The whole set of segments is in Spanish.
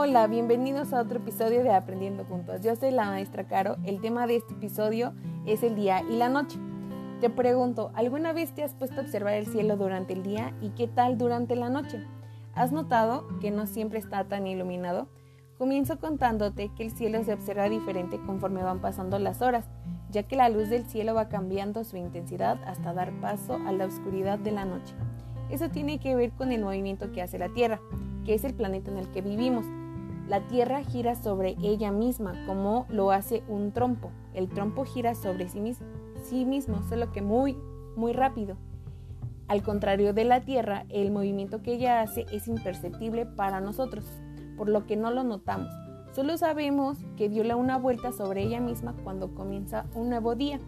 Hola, bienvenidos a otro episodio de Aprendiendo Juntos. Yo soy la maestra Caro. El tema de este episodio es el día y la noche. Te pregunto, ¿alguna vez te has puesto a observar el cielo durante el día y qué tal durante la noche? ¿Has notado que no siempre está tan iluminado? Comienzo contándote que el cielo se observa diferente conforme van pasando las horas, ya que la luz del cielo va cambiando su intensidad hasta dar paso a la oscuridad de la noche. Eso tiene que ver con el movimiento que hace la Tierra que es el planeta en el que vivimos. La Tierra gira sobre ella misma como lo hace un trompo. El trompo gira sobre sí mismo, sí mismo, solo que muy, muy rápido. Al contrario de la Tierra, el movimiento que ella hace es imperceptible para nosotros, por lo que no lo notamos. Solo sabemos que dio una vuelta sobre ella misma cuando comienza un nuevo día.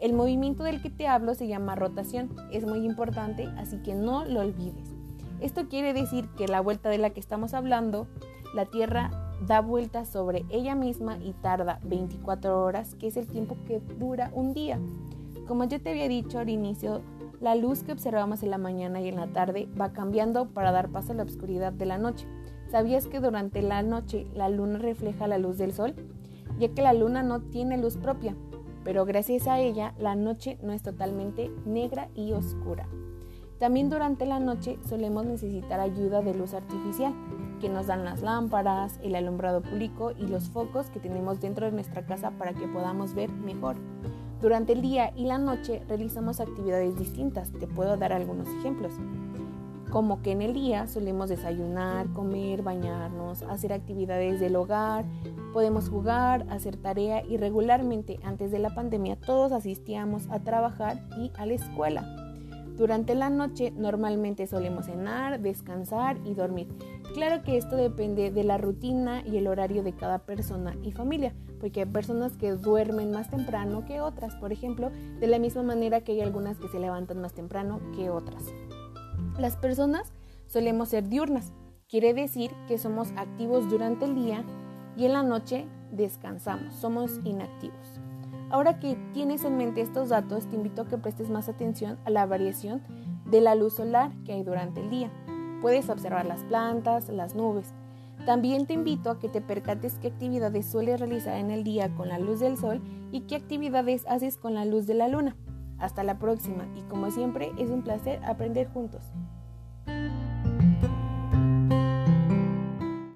El movimiento del que te hablo se llama rotación. Es muy importante, así que no lo olvides. Esto quiere decir que la vuelta de la que estamos hablando, la Tierra da vuelta sobre ella misma y tarda 24 horas, que es el tiempo que dura un día. Como yo te había dicho al inicio, la luz que observamos en la mañana y en la tarde va cambiando para dar paso a la oscuridad de la noche. ¿Sabías que durante la noche la luna refleja la luz del sol? Ya que la luna no tiene luz propia, pero gracias a ella la noche no es totalmente negra y oscura. También durante la noche solemos necesitar ayuda de luz artificial, que nos dan las lámparas, el alumbrado público y los focos que tenemos dentro de nuestra casa para que podamos ver mejor. Durante el día y la noche realizamos actividades distintas, te puedo dar algunos ejemplos. Como que en el día solemos desayunar, comer, bañarnos, hacer actividades del hogar, podemos jugar, hacer tarea y regularmente antes de la pandemia todos asistíamos a trabajar y a la escuela. Durante la noche normalmente solemos cenar, descansar y dormir. Claro que esto depende de la rutina y el horario de cada persona y familia, porque hay personas que duermen más temprano que otras, por ejemplo, de la misma manera que hay algunas que se levantan más temprano que otras. Las personas solemos ser diurnas, quiere decir que somos activos durante el día y en la noche descansamos, somos inactivos. Ahora que tienes en mente estos datos, te invito a que prestes más atención a la variación de la luz solar que hay durante el día. Puedes observar las plantas, las nubes. También te invito a que te percates qué actividades sueles realizar en el día con la luz del sol y qué actividades haces con la luz de la luna. Hasta la próxima y como siempre es un placer aprender juntos.